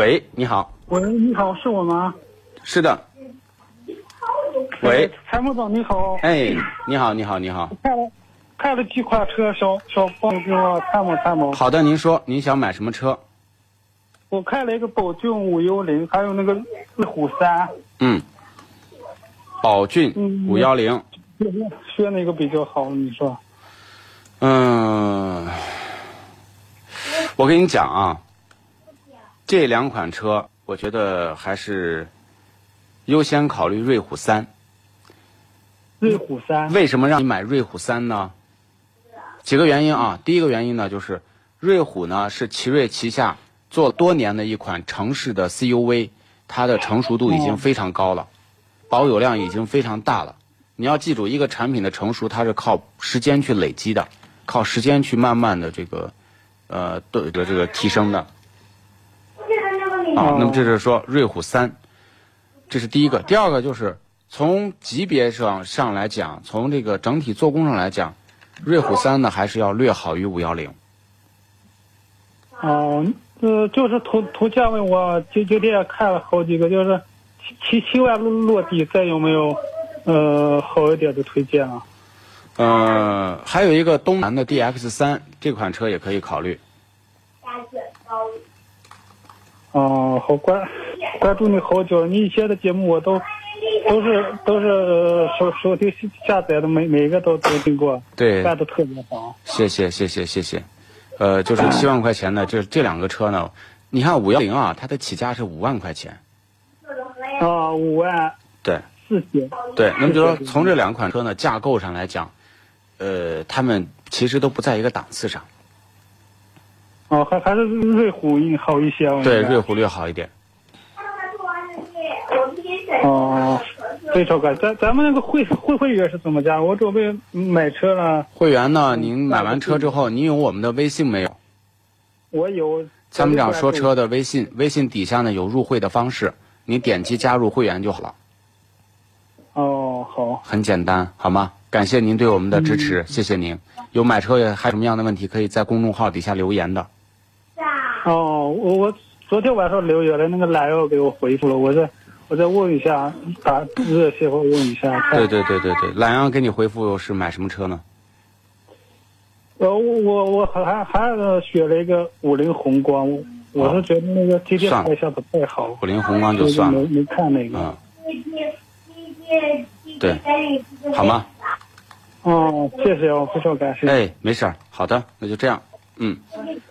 喂，你好。喂，你好，是我吗？是的。喂，参谋长你好。哎，你好，你好，你好。看了，看了几款车，小小帮给我参谋参谋。好的，您说，您想买什么车？我看了一个宝骏五幺零，还有那个路虎三。嗯。宝骏五幺零。选哪个比较好？你说。嗯，我跟你讲啊。这两款车，我觉得还是优先考虑瑞虎三。瑞虎三为什么让你买瑞虎三呢？几个原因啊。第一个原因呢，就是瑞虎呢是奇瑞旗下做多年的一款城市的 CUV，它的成熟度已经非常高了，保有量已经非常大了。你要记住，一个产品的成熟，它是靠时间去累积的，靠时间去慢慢的这个呃的这个提升的。啊，那么这是说瑞虎三，这是第一个。第二个就是从级别上上来讲，从这个整体做工上来讲，瑞虎三呢还是要略好于五幺零。哦，呃，就是图图价位，我今今天也看了好几个，就是七七七万落落地，再有没有呃好一点的推荐啊？呃，还有一个东南的 DX 三这款车也可以考虑。哦，好关关注你好久，你以前的节目我都都是都是收收听下载的，每每个都都听过，对，办的特别好。谢谢谢谢谢谢，呃，就是七万块钱的，这这两个车呢，你看五幺零啊，它的起价是五万块钱。啊，五万。对。四千。对，那么就说从这两款车呢架构上来讲，呃，他们其实都不在一个档次上。哦，还还是瑞虎好一些。对，瑞虎略好一点。哦，非常感咱咱们那个会会会员是怎么加？我准备买车了。会员呢？您买完车之后，您有我们的微信没有？我有。参谋长说车的微信，微信底下呢有入会的方式，你点击加入会员就好了。哦，好。很简单，好吗？感谢您对我们的支持，谢谢您。有买车也还什么样的问题，可以在公众号底下留言的。哦，我我昨天晚上留言了，那个蓝要给我回复了，我再我再问一下，打热线或问一下。对对对对对，蓝阳给你回复是买什么车呢？呃，我我还还选了一个五菱宏光，我是觉得那个天天开一下不太好。五菱宏光就算了。没没看那个。嗯。对，好吗？哦，谢谢哦，非常感谢。哎，没事儿，好的，那就这样。嗯。